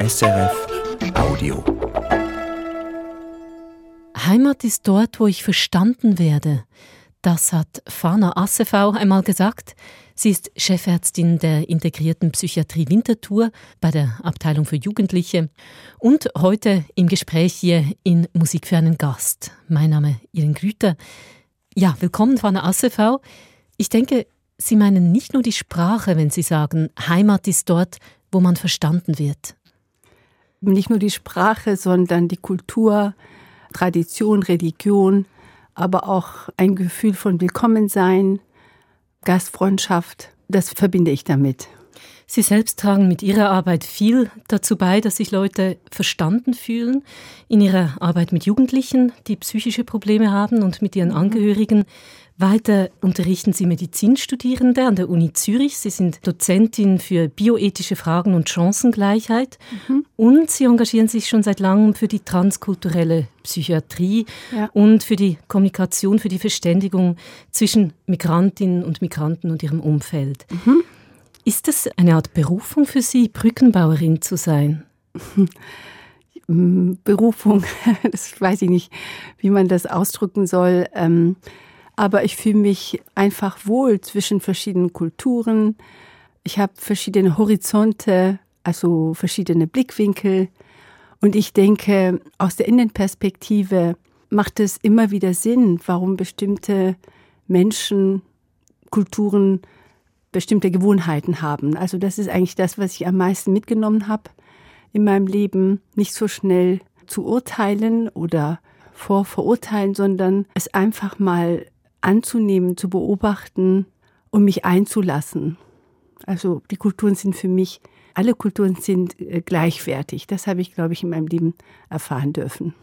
SRF Audio. Heimat ist dort, wo ich verstanden werde. Das hat Fana Assevau einmal gesagt. Sie ist Chefärztin der integrierten Psychiatrie Winterthur bei der Abteilung für Jugendliche und heute im Gespräch hier in Musik für einen Gast. Mein Name Iren Grüter. Ja, willkommen, Fana Assevau. Ich denke, Sie meinen nicht nur die Sprache, wenn Sie sagen, Heimat ist dort, wo man verstanden wird. Nicht nur die Sprache, sondern die Kultur, Tradition, Religion, aber auch ein Gefühl von Willkommensein, Gastfreundschaft. Das verbinde ich damit. Sie selbst tragen mit Ihrer Arbeit viel dazu bei, dass sich Leute verstanden fühlen in ihrer Arbeit mit Jugendlichen, die psychische Probleme haben und mit ihren mhm. Angehörigen. Weiter unterrichten Sie Medizinstudierende an der Uni Zürich. Sie sind Dozentin für bioethische Fragen und Chancengleichheit. Mhm. Und Sie engagieren sich schon seit langem für die transkulturelle Psychiatrie ja. und für die Kommunikation, für die Verständigung zwischen Migrantinnen und Migranten und ihrem Umfeld. Mhm. Ist das eine Art Berufung für Sie, Brückenbauerin zu sein? Berufung, das weiß ich nicht, wie man das ausdrücken soll. Ähm, aber ich fühle mich einfach wohl zwischen verschiedenen Kulturen. Ich habe verschiedene Horizonte, also verschiedene Blickwinkel. Und ich denke, aus der Innenperspektive macht es immer wieder Sinn, warum bestimmte Menschen, Kulturen bestimmte Gewohnheiten haben. Also das ist eigentlich das, was ich am meisten mitgenommen habe in meinem Leben. Nicht so schnell zu urteilen oder vorverurteilen, sondern es einfach mal anzunehmen, zu beobachten und mich einzulassen. Also die Kulturen sind für mich, alle Kulturen sind äh, gleichwertig. Das habe ich, glaube ich, in meinem Leben erfahren dürfen.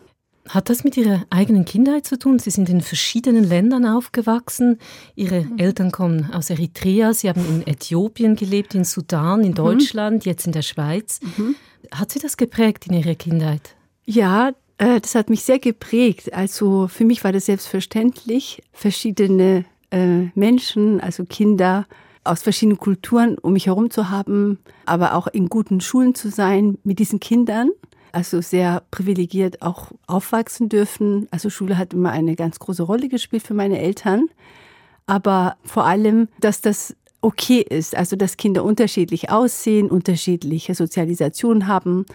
Hat das mit Ihrer eigenen Kindheit zu tun? Sie sind in verschiedenen Ländern aufgewachsen. Ihre mhm. Eltern kommen aus Eritrea. Sie haben in Äthiopien gelebt, in Sudan, in mhm. Deutschland, mhm. jetzt in der Schweiz. Mhm. Hat Sie das geprägt in Ihrer Kindheit? Ja, das hat mich sehr geprägt. Also für mich war das selbstverständlich, verschiedene äh, Menschen, also Kinder aus verschiedenen Kulturen um mich herum zu haben, aber auch in guten Schulen zu sein mit diesen Kindern. Also sehr privilegiert auch aufwachsen dürfen. Also Schule hat immer eine ganz große Rolle gespielt für meine Eltern. Aber vor allem, dass das okay ist, also dass Kinder unterschiedlich aussehen, unterschiedliche Sozialisation haben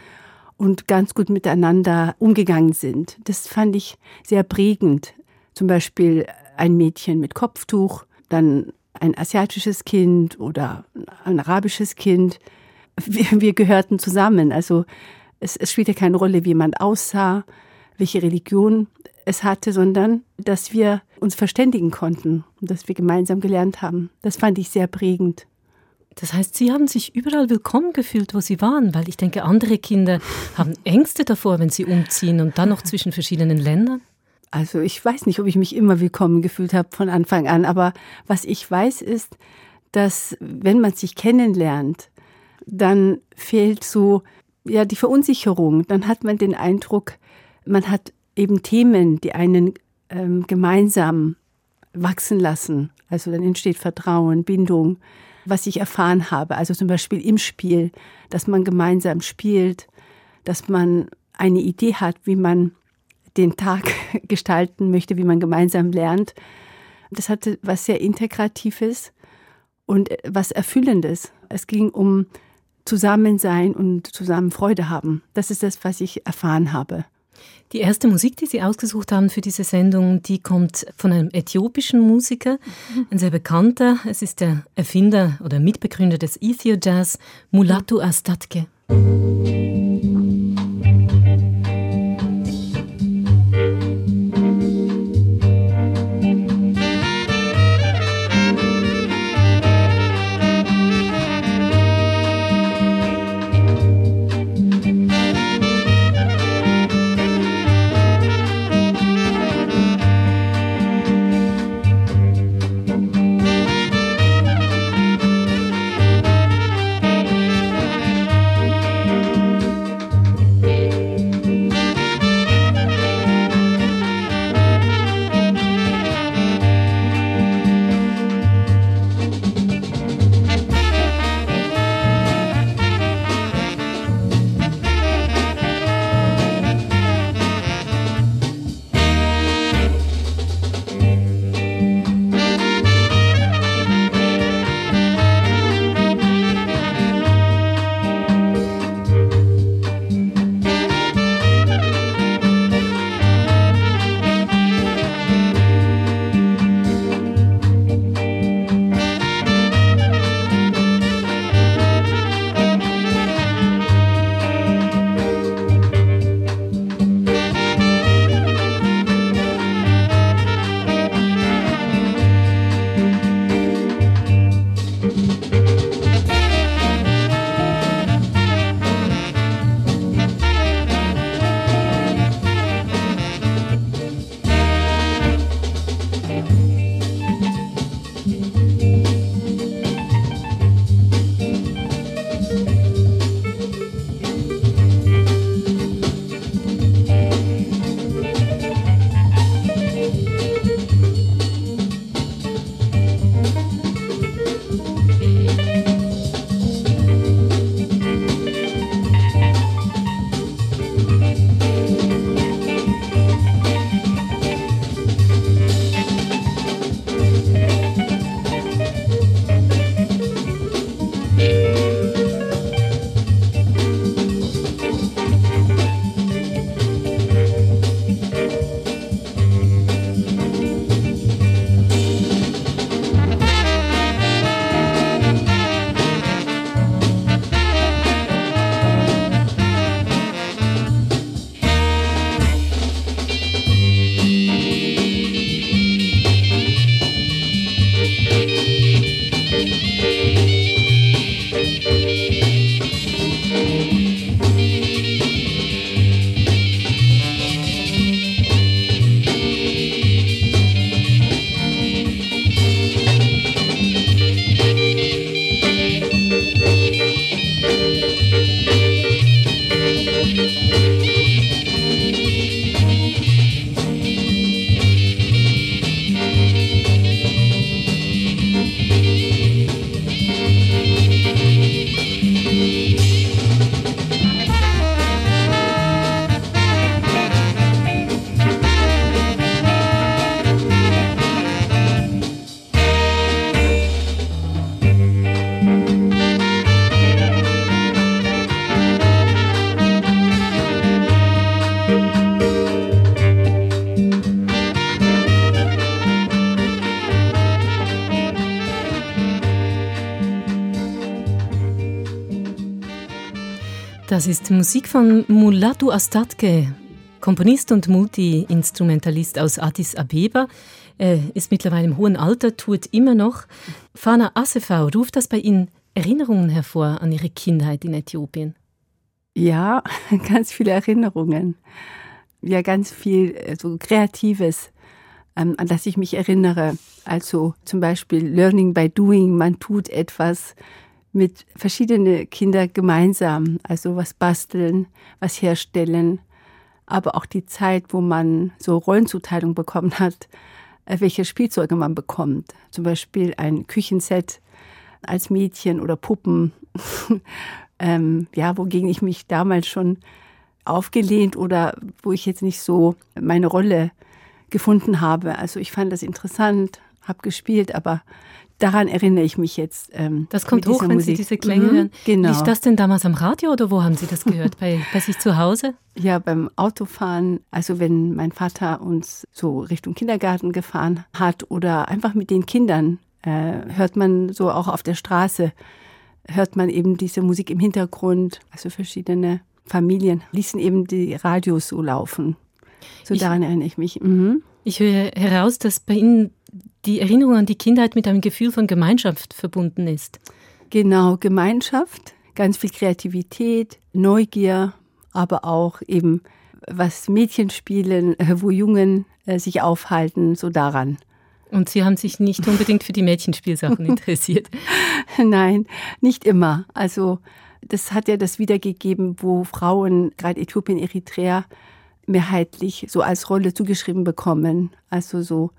und ganz gut miteinander umgegangen sind. Das fand ich sehr prägend. Zum Beispiel ein Mädchen mit Kopftuch, dann ein asiatisches Kind oder ein arabisches Kind. Wir, wir gehörten zusammen. Also es, es spielte keine Rolle, wie man aussah, welche Religion es hatte, sondern dass wir uns verständigen konnten und dass wir gemeinsam gelernt haben. Das fand ich sehr prägend. Das heißt, Sie haben sich überall willkommen gefühlt, wo Sie waren, weil ich denke, andere Kinder haben Ängste davor, wenn sie umziehen und dann noch zwischen verschiedenen Ländern. Also ich weiß nicht, ob ich mich immer willkommen gefühlt habe von Anfang an, aber was ich weiß ist, dass wenn man sich kennenlernt, dann fehlt so ja die Verunsicherung. Dann hat man den Eindruck, man hat eben Themen, die einen ähm, gemeinsam wachsen lassen. Also dann entsteht Vertrauen, Bindung was ich erfahren habe. Also zum Beispiel im Spiel, dass man gemeinsam spielt, dass man eine Idee hat, wie man den Tag gestalten möchte, wie man gemeinsam lernt. Das hatte was sehr Integratives und was Erfüllendes. Es ging um Zusammensein und zusammen Freude haben. Das ist das, was ich erfahren habe. Die erste Musik, die Sie ausgesucht haben für diese Sendung, die kommt von einem äthiopischen Musiker, ein sehr bekannter. Es ist der Erfinder oder Mitbegründer des Ethio Jazz, Mulatu Astatke. Das ist Musik von Mulatu Astatke, Komponist und Multi-Instrumentalist aus Addis Abeba. Er ist mittlerweile im hohen Alter, tut immer noch. Fana Asefau, ruft das bei Ihnen Erinnerungen hervor an Ihre Kindheit in Äthiopien? Ja, ganz viele Erinnerungen. Ja, ganz viel äh, so Kreatives, ähm, an das ich mich erinnere. Also zum Beispiel Learning by Doing, man tut etwas, mit verschiedenen Kindern gemeinsam, also was basteln, was herstellen, aber auch die Zeit, wo man so Rollenzuteilung bekommen hat, äh, welche Spielzeuge man bekommt. Zum Beispiel ein Küchenset als Mädchen oder Puppen, ähm, ja, wogegen ich mich damals schon aufgelehnt oder wo ich jetzt nicht so meine Rolle gefunden habe. Also ich fand das interessant, habe gespielt, aber daran erinnere ich mich jetzt. Ähm, das kommt hoch, wenn Musik. Sie diese Klänge mhm, hören. Genau. Ist das denn damals am Radio oder wo haben Sie das gehört? bei, bei sich zu Hause? Ja, beim Autofahren. Also wenn mein Vater uns so Richtung Kindergarten gefahren hat oder einfach mit den Kindern, äh, hört man so auch auf der Straße, hört man eben diese Musik im Hintergrund. Also verschiedene Familien ließen eben die Radios so laufen. So ich, daran erinnere ich mich. Mhm. Ich höre heraus, dass bei Ihnen die Erinnerung an die Kindheit mit einem Gefühl von Gemeinschaft verbunden ist. Genau, Gemeinschaft, ganz viel Kreativität, Neugier, aber auch eben was Mädchen spielen, äh, wo Jungen äh, sich aufhalten, so daran. Und Sie haben sich nicht unbedingt für die Mädchenspielsachen interessiert? Nein, nicht immer. Also das hat ja das wiedergegeben, wo Frauen, gerade Äthiopien, Eritrea, mehrheitlich so als Rolle zugeschrieben bekommen. Also so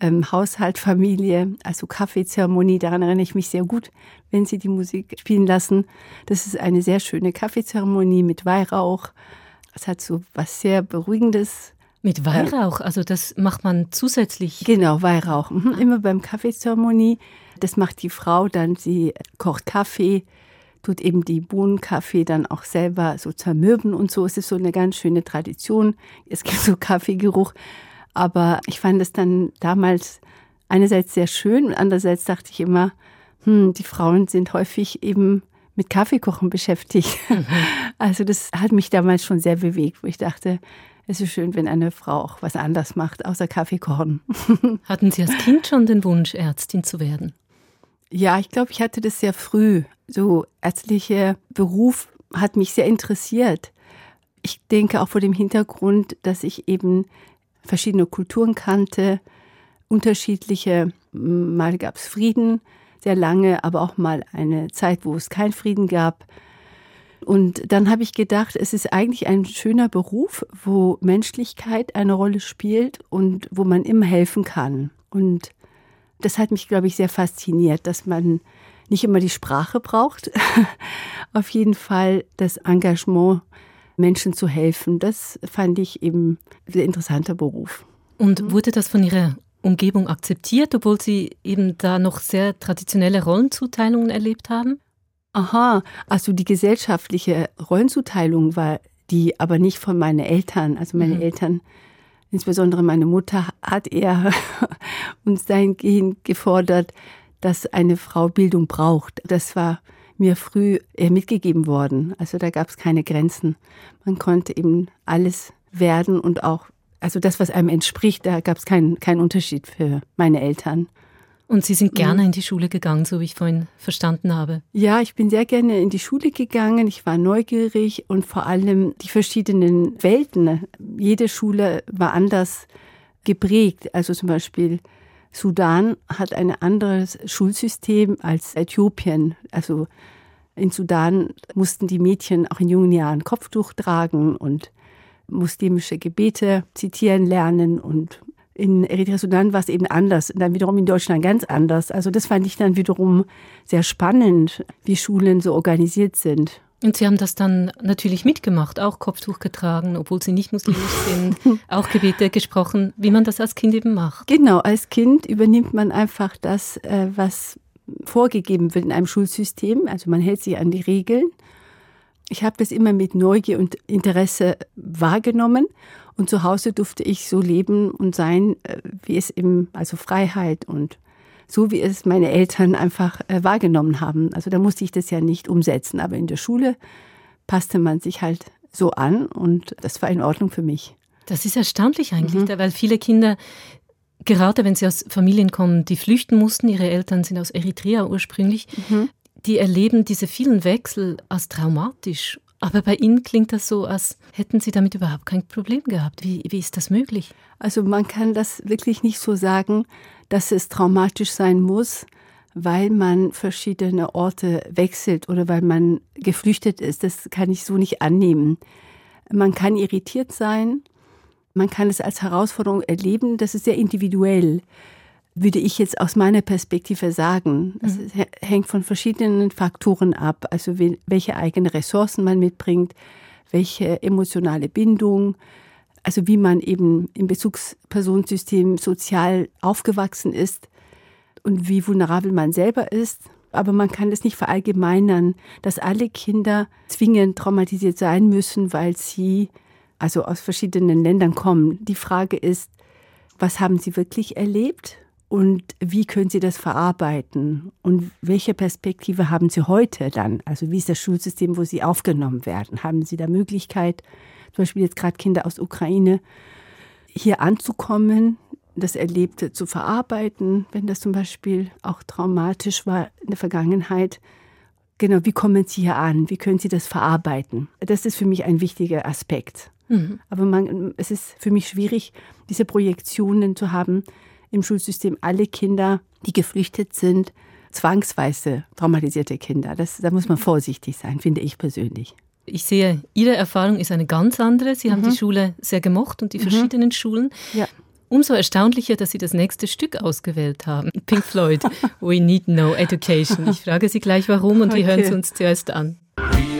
ähm, Haushalt, Familie, also Kaffeezeremonie, daran erinnere ich mich sehr gut, wenn Sie die Musik spielen lassen. Das ist eine sehr schöne Kaffeezeremonie mit Weihrauch. Es hat so was sehr Beruhigendes. Mit Weihrauch, also das macht man zusätzlich. Genau, Weihrauch. Mhm. Immer beim Kaffeezeremonie. Das macht die Frau dann, sie kocht Kaffee, tut eben die Bohnenkaffee dann auch selber so zermürben und so. Es ist so eine ganz schöne Tradition. Es gibt so Kaffeegeruch. Aber ich fand es dann damals einerseits sehr schön und andererseits dachte ich immer, hm, die Frauen sind häufig eben mit Kaffeekochen beschäftigt. Mhm. Also das hat mich damals schon sehr bewegt, wo ich dachte, es ist schön, wenn eine Frau auch was anderes macht, außer Kaffeekochen. Hatten Sie als Kind schon den Wunsch, Ärztin zu werden? Ja, ich glaube, ich hatte das sehr früh. So ärztlicher Beruf hat mich sehr interessiert. Ich denke auch vor dem Hintergrund, dass ich eben verschiedene Kulturen kannte, unterschiedliche, mal gab es Frieden, sehr lange, aber auch mal eine Zeit, wo es keinen Frieden gab. Und dann habe ich gedacht, es ist eigentlich ein schöner Beruf, wo Menschlichkeit eine Rolle spielt und wo man immer helfen kann. Und das hat mich, glaube ich, sehr fasziniert, dass man nicht immer die Sprache braucht, auf jeden Fall das Engagement Menschen zu helfen. Das fand ich eben ein sehr interessanter Beruf. Und wurde das von Ihrer Umgebung akzeptiert, obwohl Sie eben da noch sehr traditionelle Rollenzuteilungen erlebt haben? Aha, also die gesellschaftliche Rollenzuteilung war die aber nicht von meinen Eltern. Also meine mhm. Eltern, insbesondere meine Mutter, hat eher uns dahingehend gefordert, dass eine Frau Bildung braucht. Das war mir früh äh, mitgegeben worden. Also da gab es keine Grenzen. Man konnte eben alles werden und auch, also das, was einem entspricht, da gab es keinen keinen Unterschied für meine Eltern. Und Sie sind gerne mhm. in die Schule gegangen, so wie ich vorhin verstanden habe. Ja, ich bin sehr gerne in die Schule gegangen. Ich war neugierig und vor allem die verschiedenen Welten. Jede Schule war anders geprägt. Also zum Beispiel Sudan hat ein anderes Schulsystem als Äthiopien. Also in Sudan mussten die Mädchen auch in jungen Jahren Kopftuch tragen und muslimische Gebete zitieren lernen und in Eritrea Sudan war es eben anders und dann wiederum in Deutschland ganz anders. Also das fand ich dann wiederum sehr spannend, wie Schulen so organisiert sind. Und Sie haben das dann natürlich mitgemacht, auch Kopftuch getragen, obwohl Sie nicht muslimisch sind, auch Gebete gesprochen, wie man das als Kind eben macht. Genau, als Kind übernimmt man einfach das, äh, was vorgegeben wird in einem Schulsystem. Also man hält sich an die Regeln. Ich habe das immer mit Neugier und Interesse wahrgenommen und zu Hause durfte ich so leben und sein, äh, wie es eben, also Freiheit und so wie es meine Eltern einfach äh, wahrgenommen haben. Also da musste ich das ja nicht umsetzen. Aber in der Schule passte man sich halt so an und das war in Ordnung für mich. Das ist erstaunlich eigentlich, mhm. weil viele Kinder, gerade wenn sie aus Familien kommen, die flüchten mussten, ihre Eltern sind aus Eritrea ursprünglich, mhm. die erleben diese vielen Wechsel als traumatisch. Aber bei Ihnen klingt das so, als hätten Sie damit überhaupt kein Problem gehabt. Wie, wie ist das möglich? Also man kann das wirklich nicht so sagen, dass es traumatisch sein muss, weil man verschiedene Orte wechselt oder weil man geflüchtet ist. Das kann ich so nicht annehmen. Man kann irritiert sein, man kann es als Herausforderung erleben, das ist sehr individuell, würde ich jetzt aus meiner Perspektive sagen. Es mhm. hängt von verschiedenen Faktoren ab, also welche eigenen Ressourcen man mitbringt, welche emotionale Bindung, also wie man eben im Bezugspersonensystem sozial aufgewachsen ist und wie vulnerabel man selber ist. Aber man kann es nicht verallgemeinern, dass alle Kinder zwingend traumatisiert sein müssen, weil sie also aus verschiedenen Ländern kommen. Die Frage ist, was haben sie wirklich erlebt und wie können sie das verarbeiten und welche Perspektive haben sie heute dann? Also wie ist das Schulsystem, wo sie aufgenommen werden? Haben sie da Möglichkeit, zum Beispiel jetzt gerade Kinder aus Ukraine, hier anzukommen, das Erlebte zu verarbeiten, wenn das zum Beispiel auch traumatisch war in der Vergangenheit. Genau, wie kommen Sie hier an? Wie können Sie das verarbeiten? Das ist für mich ein wichtiger Aspekt. Mhm. Aber man, es ist für mich schwierig, diese Projektionen zu haben im Schulsystem. Alle Kinder, die geflüchtet sind, zwangsweise traumatisierte Kinder. Das, da muss man vorsichtig sein, finde ich persönlich. Ich sehe, Ihre Erfahrung ist eine ganz andere. Sie mhm. haben die Schule sehr gemocht und die mhm. verschiedenen Schulen. Ja. Umso erstaunlicher, dass Sie das nächste Stück ausgewählt haben. Pink Floyd, We Need No Education. Ich frage Sie gleich warum und okay. wir hören es uns zuerst an. believe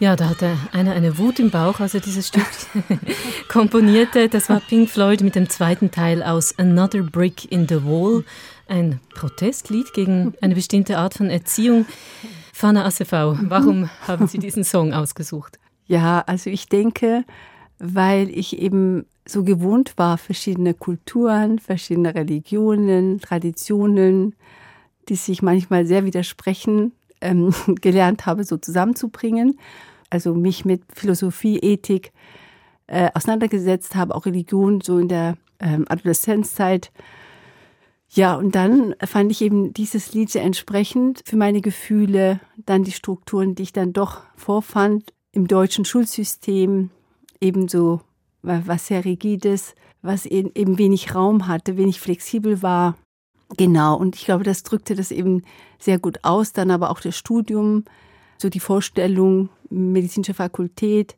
Ja, da hatte einer eine Wut im Bauch, als er dieses Stück komponierte. Das war Pink Floyd mit dem zweiten Teil aus Another Brick in the Wall, ein Protestlied gegen eine bestimmte Art von Erziehung. Fana Assefau, warum haben Sie diesen Song ausgesucht? Ja, also ich denke, weil ich eben so gewohnt war, verschiedene Kulturen, verschiedene Religionen, Traditionen, die sich manchmal sehr widersprechen, ähm, gelernt habe, so zusammenzubringen also mich mit Philosophie, Ethik äh, auseinandergesetzt habe, auch Religion so in der ähm, Adoleszenzzeit. Ja, und dann fand ich eben dieses Lied sehr entsprechend für meine Gefühle, dann die Strukturen, die ich dann doch vorfand im deutschen Schulsystem, ebenso was sehr rigides, was eben wenig Raum hatte, wenig flexibel war. Genau, und ich glaube, das drückte das eben sehr gut aus, dann aber auch das Studium, so die Vorstellung, medizinische Fakultät,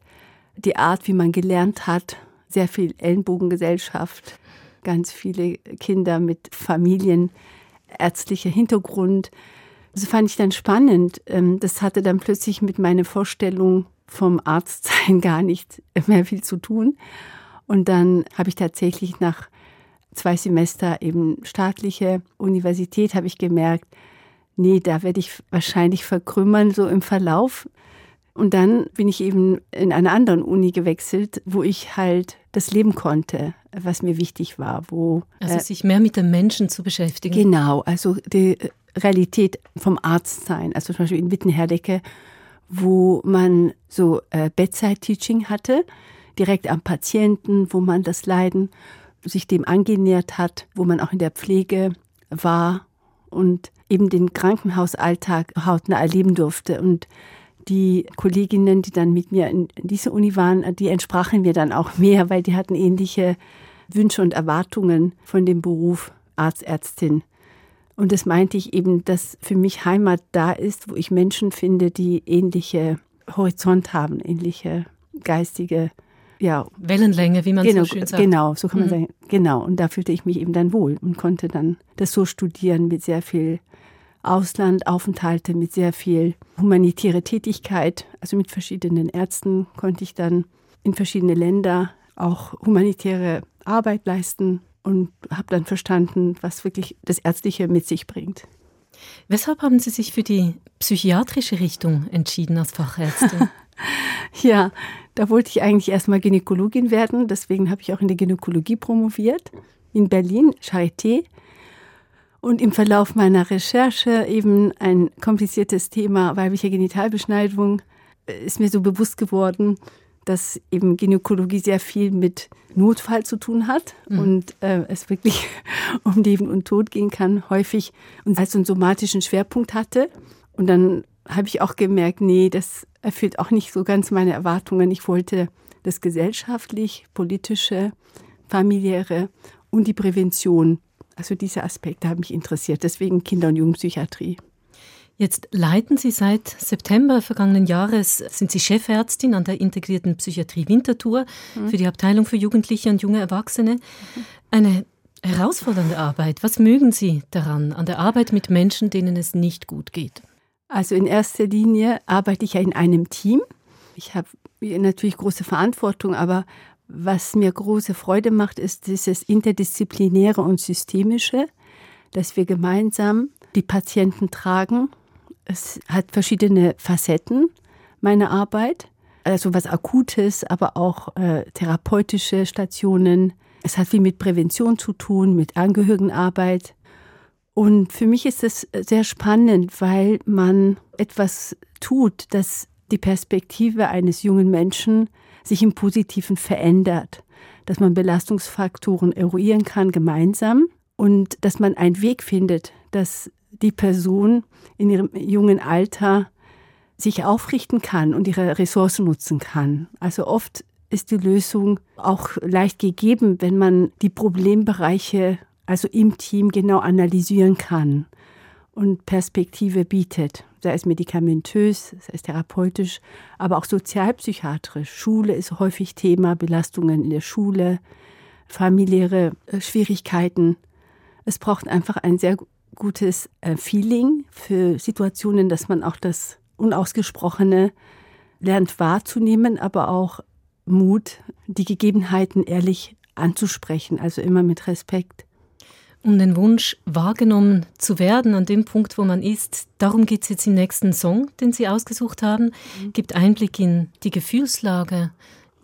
die Art, wie man gelernt hat, sehr viel Ellenbogengesellschaft, ganz viele Kinder mit Familien, ärztlicher Hintergrund. Das fand ich dann spannend. Ähm, das hatte dann plötzlich mit meiner Vorstellung vom Arztsein gar nicht mehr viel zu tun. Und dann habe ich tatsächlich nach zwei Semester eben staatliche Universität, habe ich gemerkt, nee, da werde ich wahrscheinlich verkrümmern, so im Verlauf. Und dann bin ich eben in einer anderen Uni gewechselt, wo ich halt das leben konnte, was mir wichtig war. Wo, also äh, sich mehr mit den Menschen zu beschäftigen. Genau, also die Realität vom Arztsein. Also zum Beispiel in Wittenherdecke, wo man so äh, Bedside-Teaching hatte, direkt am Patienten, wo man das Leiden sich dem angenähert hat, wo man auch in der Pflege war und eben den Krankenhausalltag hautnah erleben durfte. Und die Kolleginnen, die dann mit mir in dieser Uni waren, die entsprachen mir dann auch mehr, weil die hatten ähnliche Wünsche und Erwartungen von dem Beruf Arzt, Ärztin. Und das meinte ich eben, dass für mich Heimat da ist, wo ich Menschen finde, die ähnliche Horizont haben, ähnliche geistige ja, Wellenlänge, wie man genau, so schön sagt. Genau, so kann man mhm. sagen. Genau. Und da fühlte ich mich eben dann wohl und konnte dann das so studieren mit sehr viel Auslandaufenthalte mit sehr viel humanitäre Tätigkeit. Also mit verschiedenen Ärzten konnte ich dann in verschiedene Länder auch humanitäre Arbeit leisten und habe dann verstanden, was wirklich das Ärztliche mit sich bringt. Weshalb haben Sie sich für die psychiatrische Richtung entschieden als Fachärztin? ja, da wollte ich eigentlich erstmal Gynäkologin werden. Deswegen habe ich auch in der Gynäkologie promoviert in Berlin, Charité. Und im Verlauf meiner Recherche eben ein kompliziertes Thema weibliche Genitalbeschneidung äh, ist mir so bewusst geworden, dass eben Gynäkologie sehr viel mit Notfall zu tun hat mhm. und äh, es wirklich um Leben und Tod gehen kann, häufig und als so einen somatischen Schwerpunkt hatte. Und dann habe ich auch gemerkt, nee, das erfüllt auch nicht so ganz meine Erwartungen. Ich wollte das gesellschaftlich, politische, familiäre und die Prävention also diese Aspekte haben mich interessiert, deswegen Kinder- und Jugendpsychiatrie. Jetzt leiten Sie seit September vergangenen Jahres, sind Sie Chefärztin an der integrierten Psychiatrie Winterthur mhm. für die Abteilung für Jugendliche und junge Erwachsene. Eine herausfordernde Arbeit. Was mögen Sie daran, an der Arbeit mit Menschen, denen es nicht gut geht? Also in erster Linie arbeite ich ja in einem Team. Ich habe natürlich große Verantwortung, aber was mir große Freude macht, ist dieses Interdisziplinäre und Systemische, dass wir gemeinsam die Patienten tragen. Es hat verschiedene Facetten, meine Arbeit. Also was Akutes, aber auch äh, therapeutische Stationen. Es hat viel mit Prävention zu tun, mit Angehörigenarbeit. Und für mich ist es sehr spannend, weil man etwas tut, das die Perspektive eines jungen Menschen sich im Positiven verändert, dass man Belastungsfaktoren eruieren kann gemeinsam und dass man einen Weg findet, dass die Person in ihrem jungen Alter sich aufrichten kann und ihre Ressourcen nutzen kann. Also oft ist die Lösung auch leicht gegeben, wenn man die Problembereiche also im Team genau analysieren kann und Perspektive bietet sei es medikamentös, sei es therapeutisch, aber auch sozialpsychiatrisch. Schule ist häufig Thema, Belastungen in der Schule, familiäre äh, Schwierigkeiten. Es braucht einfach ein sehr gutes äh, Feeling für Situationen, dass man auch das Unausgesprochene lernt wahrzunehmen, aber auch Mut, die Gegebenheiten ehrlich anzusprechen, also immer mit Respekt. Um den Wunsch wahrgenommen zu werden an dem Punkt, wo man ist, darum geht es jetzt im nächsten Song, den Sie ausgesucht haben, mhm. gibt Einblick in die Gefühlslage,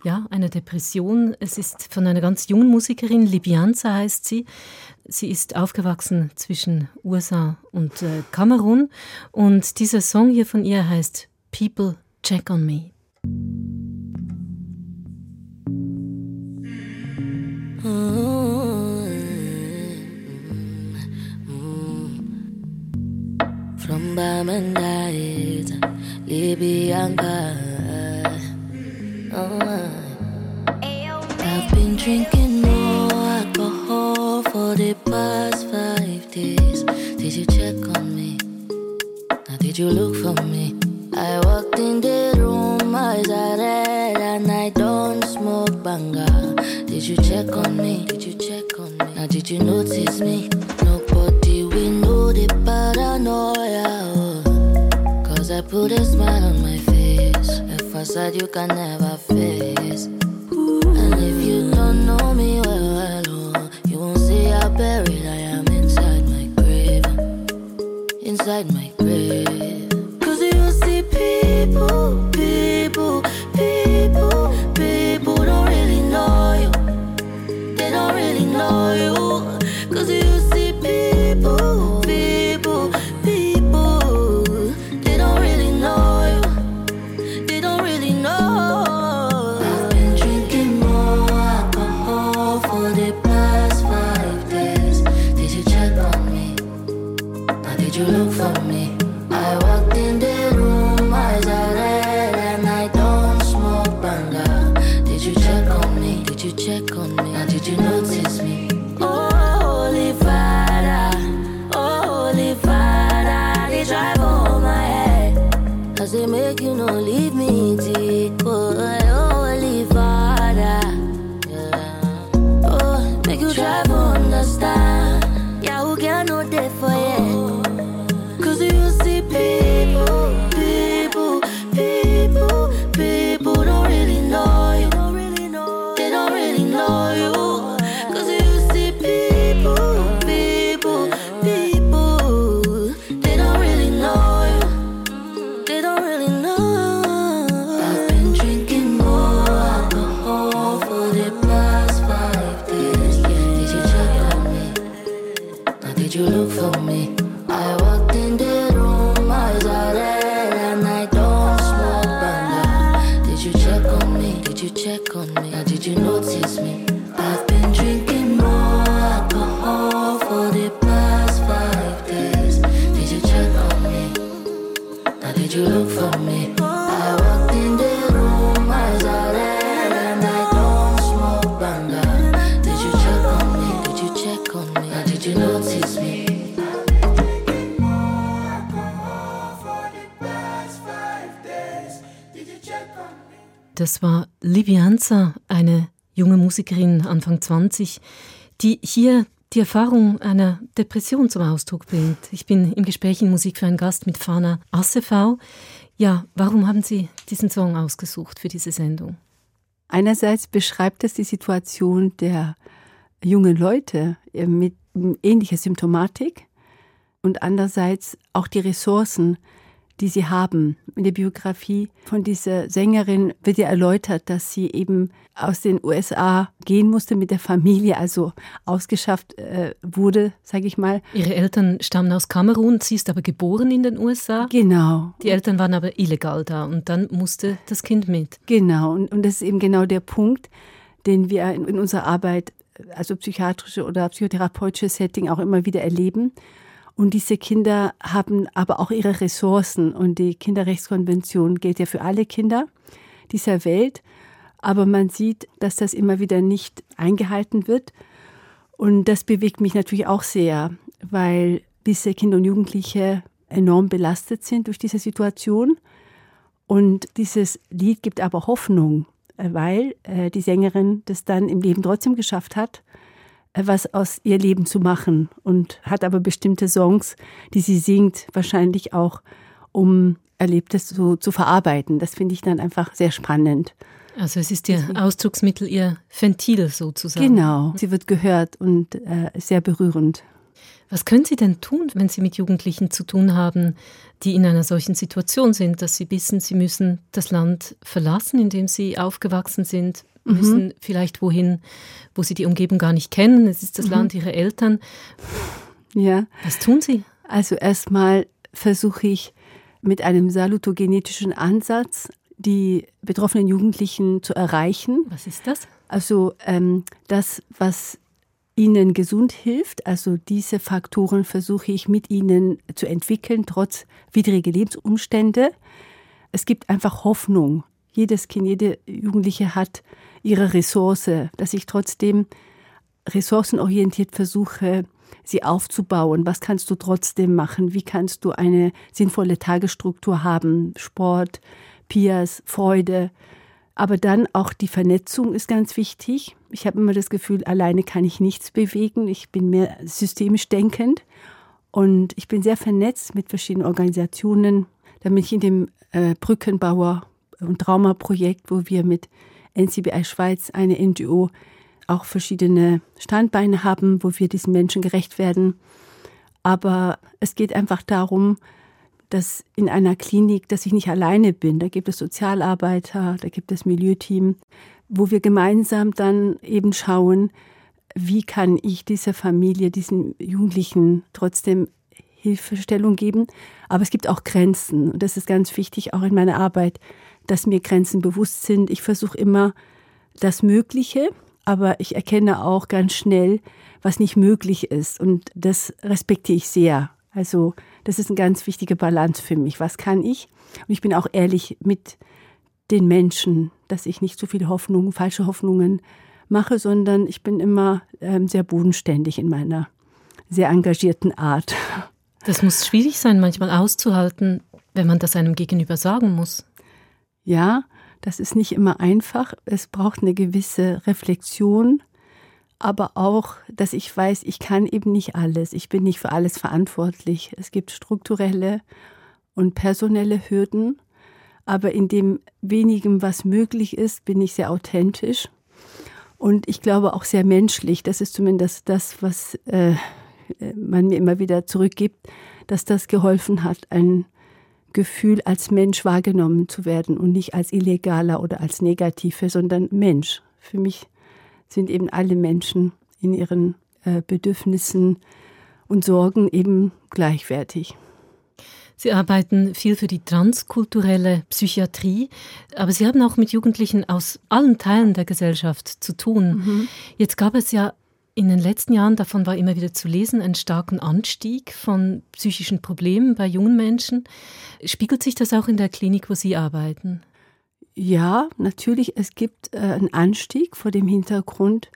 ja, eine Depression. Es ist von einer ganz jungen Musikerin, Libianza heißt sie. Sie ist aufgewachsen zwischen USA und äh, Kamerun und dieser Song hier von ihr heißt People Check on Me. From I've been drinking more alcohol for the past five days. Did you check on me? Now, did you look for me? I walked in the room, eyes are red, and I don't smoke banga. Did you check on me? Did you check on me? Now, did you notice me? Nobody will know the paranoia. Put a smile on my face. A facade you can never face. And if you don't know me well, well oh, you won't see how buried I am inside my grave. Inside my Musikerin, Anfang 20, die hier die Erfahrung einer Depression zum Ausdruck bringt. Ich bin im Gespräch in Musik für einen Gast mit Fana Assevau. Ja, warum haben Sie diesen Song ausgesucht für diese Sendung? Einerseits beschreibt es die Situation der jungen Leute mit ähnlicher Symptomatik und andererseits auch die Ressourcen, die sie haben. In der Biografie von dieser Sängerin wird ja erläutert, dass sie eben aus den USA gehen musste mit der Familie, also ausgeschafft äh, wurde, sage ich mal. Ihre Eltern stammen aus Kamerun, sie ist aber geboren in den USA. Genau. Die Eltern waren aber illegal da und dann musste das Kind mit. Genau, und, und das ist eben genau der Punkt, den wir in, in unserer Arbeit, also psychiatrische oder psychotherapeutische Setting auch immer wieder erleben. Und diese Kinder haben aber auch ihre Ressourcen. Und die Kinderrechtskonvention gilt ja für alle Kinder dieser Welt. Aber man sieht, dass das immer wieder nicht eingehalten wird. Und das bewegt mich natürlich auch sehr, weil diese Kinder und Jugendliche enorm belastet sind durch diese Situation. Und dieses Lied gibt aber Hoffnung, weil äh, die Sängerin das dann im Leben trotzdem geschafft hat was aus ihr Leben zu machen und hat aber bestimmte Songs, die sie singt, wahrscheinlich auch, um Erlebtes so zu verarbeiten. Das finde ich dann einfach sehr spannend. Also es ist Ihr Ausdrucksmittel, Ihr Ventil sozusagen. Genau, sie wird gehört und äh, sehr berührend. Was können Sie denn tun, wenn Sie mit Jugendlichen zu tun haben, die in einer solchen Situation sind, dass sie wissen, sie müssen das Land verlassen, in dem sie aufgewachsen sind, mhm. müssen vielleicht wohin, wo sie die Umgebung gar nicht kennen. Es ist das mhm. Land ihrer Eltern. Ja. Was tun Sie? Also erstmal versuche ich mit einem salutogenetischen Ansatz die betroffenen Jugendlichen zu erreichen. Was ist das? Also ähm, das, was ihnen gesund hilft. Also diese Faktoren versuche ich mit ihnen zu entwickeln, trotz widriger Lebensumstände. Es gibt einfach Hoffnung. Jedes Kind, jede Jugendliche hat ihre Ressource, dass ich trotzdem ressourcenorientiert versuche, sie aufzubauen. Was kannst du trotzdem machen? Wie kannst du eine sinnvolle Tagesstruktur haben? Sport, Pias, Freude. Aber dann auch die Vernetzung ist ganz wichtig. Ich habe immer das Gefühl, alleine kann ich nichts bewegen. Ich bin mehr systemisch denkend und ich bin sehr vernetzt mit verschiedenen Organisationen. Da bin ich in dem äh, Brückenbauer- und Traumaprojekt, wo wir mit NCBI Schweiz, eine NGO, auch verschiedene Standbeine haben, wo wir diesen Menschen gerecht werden. Aber es geht einfach darum, dass in einer Klinik, dass ich nicht alleine bin. Da gibt es Sozialarbeiter, da gibt es Milieuteam, wo wir gemeinsam dann eben schauen, wie kann ich dieser Familie, diesen Jugendlichen trotzdem Hilfestellung geben. Aber es gibt auch Grenzen. Und das ist ganz wichtig, auch in meiner Arbeit, dass mir Grenzen bewusst sind. Ich versuche immer das Mögliche, aber ich erkenne auch ganz schnell, was nicht möglich ist. Und das respektiere ich sehr. Also das ist eine ganz wichtige Balance für mich. Was kann ich? Und ich bin auch ehrlich mit den Menschen, dass ich nicht so viele Hoffnungen, falsche Hoffnungen mache, sondern ich bin immer ähm, sehr bodenständig in meiner sehr engagierten Art. Das muss schwierig sein, manchmal auszuhalten, wenn man das einem gegenüber sagen muss. Ja, das ist nicht immer einfach. Es braucht eine gewisse Reflexion aber auch, dass ich weiß, ich kann eben nicht alles. Ich bin nicht für alles verantwortlich. Es gibt strukturelle und personelle Hürden, aber in dem wenigen, was möglich ist, bin ich sehr authentisch und ich glaube auch sehr menschlich. Das ist zumindest das, was äh, man mir immer wieder zurückgibt, dass das geholfen hat, ein Gefühl als Mensch wahrgenommen zu werden und nicht als illegaler oder als negative, sondern Mensch. Für mich sind eben alle Menschen in ihren äh, Bedürfnissen und Sorgen eben gleichwertig. Sie arbeiten viel für die transkulturelle Psychiatrie, aber Sie haben auch mit Jugendlichen aus allen Teilen der Gesellschaft zu tun. Mhm. Jetzt gab es ja in den letzten Jahren, davon war immer wieder zu lesen, einen starken Anstieg von psychischen Problemen bei jungen Menschen. Spiegelt sich das auch in der Klinik, wo Sie arbeiten? Ja, natürlich, es gibt äh, einen Anstieg vor dem Hintergrund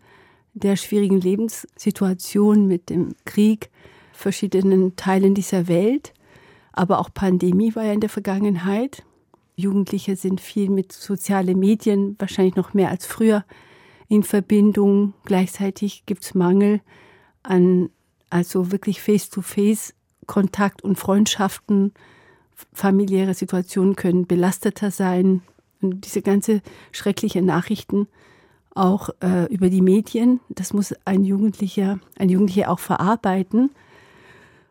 der schwierigen Lebenssituation mit dem Krieg, verschiedenen Teilen dieser Welt. Aber auch Pandemie war ja in der Vergangenheit. Jugendliche sind viel mit sozialen Medien, wahrscheinlich noch mehr als früher, in Verbindung. Gleichzeitig gibt es Mangel an also wirklich Face-to-Face-Kontakt und Freundschaften. Familiäre Situationen können belasteter sein, und diese ganze schreckliche Nachrichten auch äh, über die Medien, das muss ein Jugendlicher, ein Jugendlicher auch verarbeiten.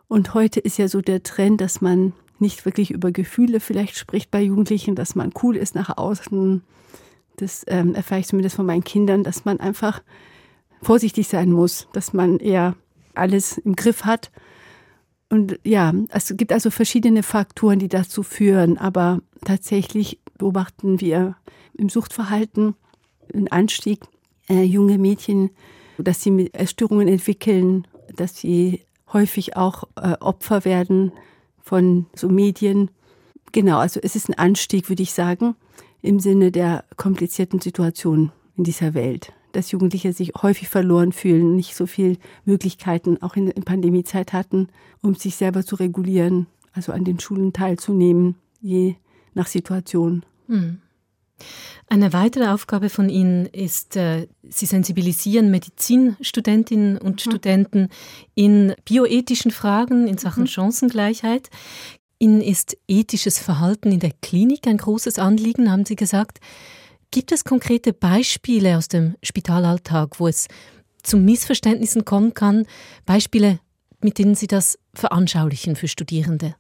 Und heute ist ja so der Trend, dass man nicht wirklich über Gefühle vielleicht spricht bei Jugendlichen, dass man cool ist nach außen. Das ähm, erfahre ich zumindest von meinen Kindern, dass man einfach vorsichtig sein muss, dass man eher alles im Griff hat. Und ja, es gibt also verschiedene Faktoren, die dazu führen, aber tatsächlich beobachten wir im Suchtverhalten einen Anstieg. Äh, junge Mädchen, dass sie Essstörungen entwickeln, dass sie häufig auch äh, Opfer werden von so Medien. Genau, also es ist ein Anstieg, würde ich sagen, im Sinne der komplizierten Situation in dieser Welt. Dass Jugendliche sich häufig verloren fühlen, nicht so viel Möglichkeiten auch in der Pandemiezeit hatten, um sich selber zu regulieren, also an den Schulen teilzunehmen, je nach Situation. Hm. Eine weitere Aufgabe von Ihnen ist, äh, Sie sensibilisieren Medizinstudentinnen und mhm. Studenten in bioethischen Fragen in Sachen mhm. Chancengleichheit. Ihnen ist ethisches Verhalten in der Klinik ein großes Anliegen, haben Sie gesagt. Gibt es konkrete Beispiele aus dem Spitalalltag, wo es zu Missverständnissen kommen kann? Beispiele, mit denen Sie das veranschaulichen für Studierende?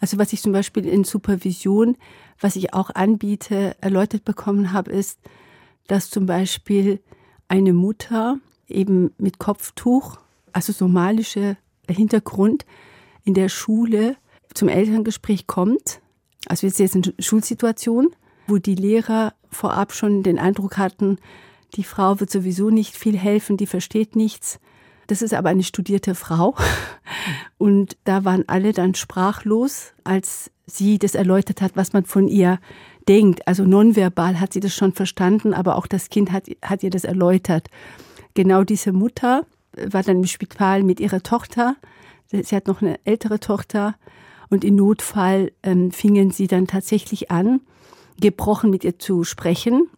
Also was ich zum Beispiel in Supervision, was ich auch anbiete, erläutert bekommen habe, ist, dass zum Beispiel eine Mutter eben mit Kopftuch, also somalische Hintergrund, in der Schule zum Elterngespräch kommt. Also jetzt ist eine Schulsituation, wo die Lehrer vorab schon den Eindruck hatten, die Frau wird sowieso nicht viel helfen, die versteht nichts. Das ist aber eine studierte Frau. Und da waren alle dann sprachlos, als sie das erläutert hat, was man von ihr denkt. Also nonverbal hat sie das schon verstanden, aber auch das Kind hat, hat ihr das erläutert. Genau diese Mutter war dann im Spital mit ihrer Tochter. Sie hat noch eine ältere Tochter. Und im Notfall ähm, fingen sie dann tatsächlich an, gebrochen mit ihr zu sprechen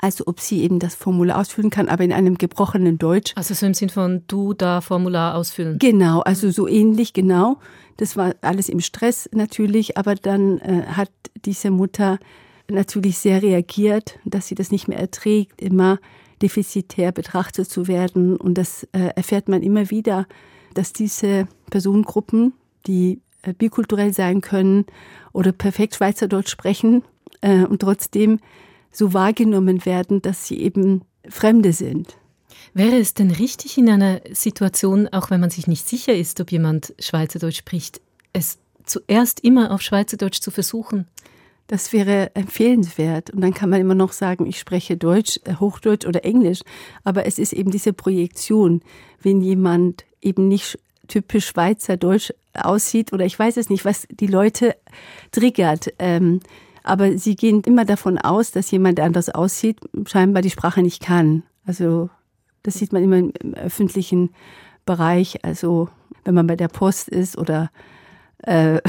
also ob sie eben das Formular ausfüllen kann, aber in einem gebrochenen Deutsch. Also so im Sinn von du da Formular ausfüllen. Genau, also so ähnlich, genau. Das war alles im Stress natürlich, aber dann äh, hat diese Mutter natürlich sehr reagiert, dass sie das nicht mehr erträgt, immer defizitär betrachtet zu werden. Und das äh, erfährt man immer wieder, dass diese Personengruppen, die äh, bikulturell sein können oder perfekt Schweizerdeutsch sprechen äh, und trotzdem so wahrgenommen werden, dass sie eben Fremde sind. Wäre es denn richtig in einer Situation, auch wenn man sich nicht sicher ist, ob jemand Schweizerdeutsch spricht, es zuerst immer auf Schweizerdeutsch zu versuchen? Das wäre empfehlenswert. Und dann kann man immer noch sagen, ich spreche Deutsch, äh, Hochdeutsch oder Englisch. Aber es ist eben diese Projektion, wenn jemand eben nicht typisch Schweizerdeutsch aussieht oder ich weiß es nicht, was die Leute triggert. Ähm, aber sie gehen immer davon aus, dass jemand, der anders aussieht, scheinbar die Sprache nicht kann. Also das sieht man immer im öffentlichen Bereich, also wenn man bei der Post ist oder äh,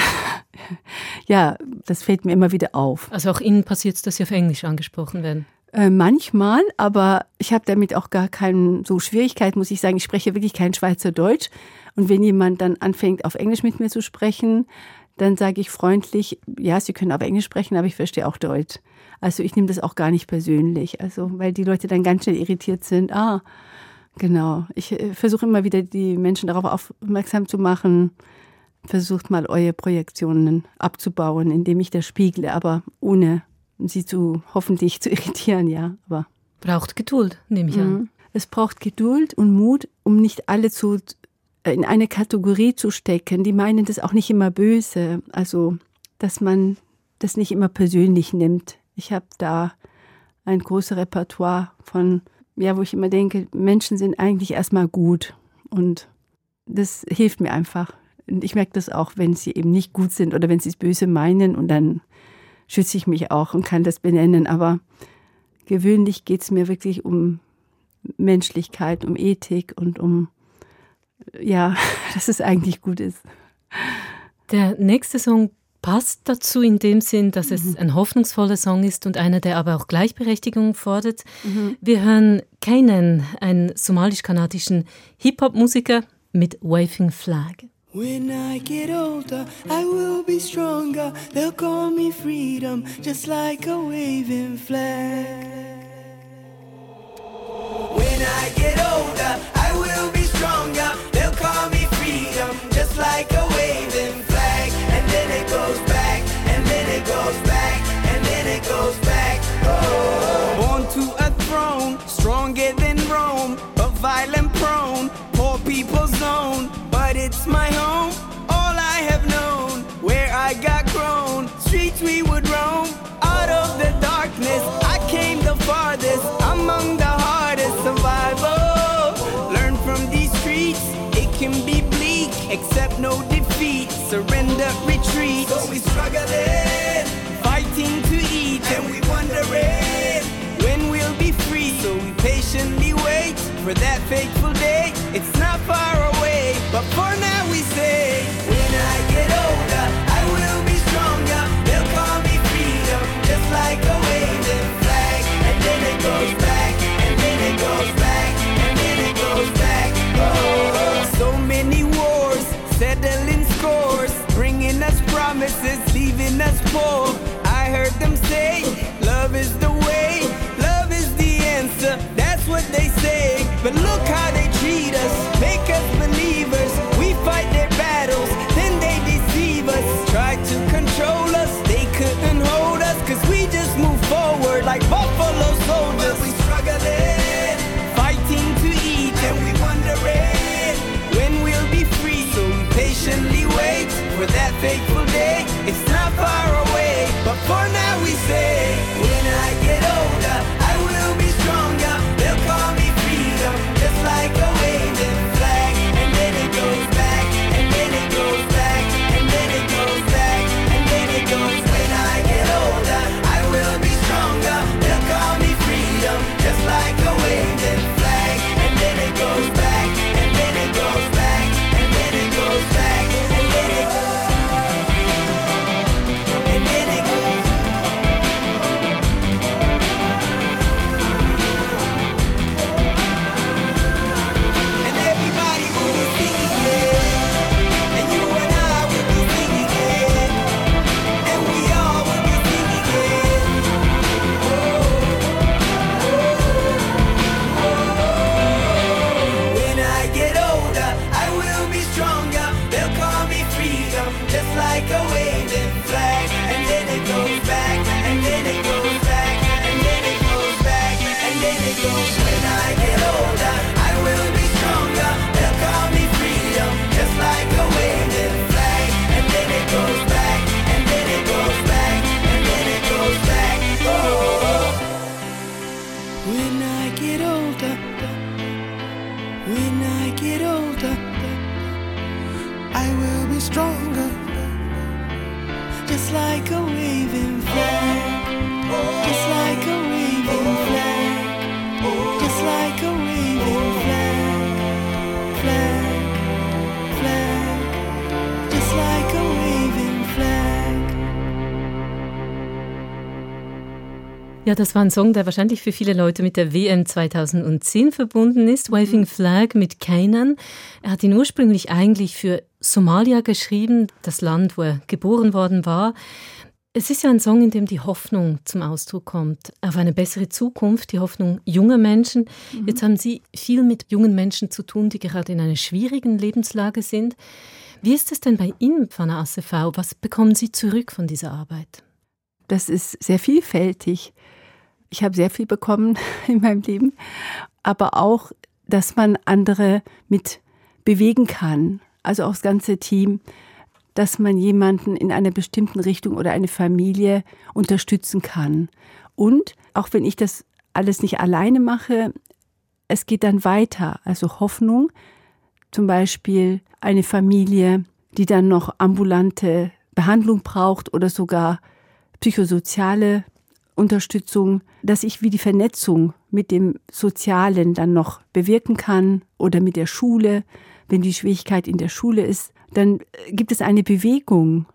ja, das fällt mir immer wieder auf. Also auch Ihnen passiert es, dass Sie auf Englisch angesprochen werden? Äh, manchmal, aber ich habe damit auch gar keine so Schwierigkeit, muss ich sagen. Ich spreche wirklich kein Schweizerdeutsch. Und wenn jemand dann anfängt, auf Englisch mit mir zu sprechen, dann sage ich freundlich, ja, Sie können aber Englisch sprechen, aber ich verstehe auch Deutsch. Also ich nehme das auch gar nicht persönlich, also weil die Leute dann ganz schnell irritiert sind. Ah, genau. Ich äh, versuche immer wieder die Menschen darauf aufmerksam zu machen. Versucht mal eure Projektionen abzubauen, indem ich das spiegle, aber ohne sie zu hoffentlich zu irritieren, ja. Aber braucht Geduld, nehme ich an. Mhm. Es braucht Geduld und Mut, um nicht alle zu in eine Kategorie zu stecken. Die meinen das auch nicht immer böse. Also, dass man das nicht immer persönlich nimmt. Ich habe da ein großes Repertoire von, ja, wo ich immer denke, Menschen sind eigentlich erstmal gut. Und das hilft mir einfach. Und ich merke das auch, wenn sie eben nicht gut sind oder wenn sie es böse meinen. Und dann schütze ich mich auch und kann das benennen. Aber gewöhnlich geht es mir wirklich um Menschlichkeit, um Ethik und um ja, dass es eigentlich gut ist. Der nächste Song passt dazu in dem Sinn, dass es mhm. ein hoffnungsvoller Song ist und einer, der aber auch Gleichberechtigung fordert. Mhm. Wir hören Kanan, einen somalisch-kanadischen Hip-Hop-Musiker mit Waving Flag. When I get older, I will be stronger. They'll call me freedom, just like a waving flag. When I get older, I will be like a waving flag. And then it goes back, and then it goes back, and then it goes back. Oh. Born to a throne, stronger than Rome, but violent prone, poor people's zone. But it's my home, all I have known, where I got grown. Streets we would for that fateful day. It's not far away, but for now we say, when I get older, I will be stronger. They'll call me freedom, just like a waving flag, and then it goes back, and then it goes back, and then it goes back. Oh, so many wars, settling scores, bringing us what Ja, das war ein Song, der wahrscheinlich für viele Leute mit der WM 2010 verbunden ist. Waving Flag mit Kanan. Er hat ihn ursprünglich eigentlich für Somalia geschrieben, das Land, wo er geboren worden war. Es ist ja ein Song, in dem die Hoffnung zum Ausdruck kommt, auf eine bessere Zukunft, die Hoffnung junger Menschen. Jetzt haben Sie viel mit jungen Menschen zu tun, die gerade in einer schwierigen Lebenslage sind. Wie ist es denn bei Ihnen, Pfanne ACV? Was bekommen Sie zurück von dieser Arbeit? Das ist sehr vielfältig. Ich habe sehr viel bekommen in meinem Leben, aber auch, dass man andere mit bewegen kann, also auch das ganze Team, dass man jemanden in einer bestimmten Richtung oder eine Familie unterstützen kann. Und auch wenn ich das alles nicht alleine mache, es geht dann weiter. Also Hoffnung, zum Beispiel eine Familie, die dann noch ambulante Behandlung braucht oder sogar psychosoziale Unterstützung, dass ich wie die Vernetzung mit dem Sozialen dann noch bewirken kann oder mit der Schule. Wenn die Schwierigkeit in der Schule ist, dann gibt es eine Bewegung.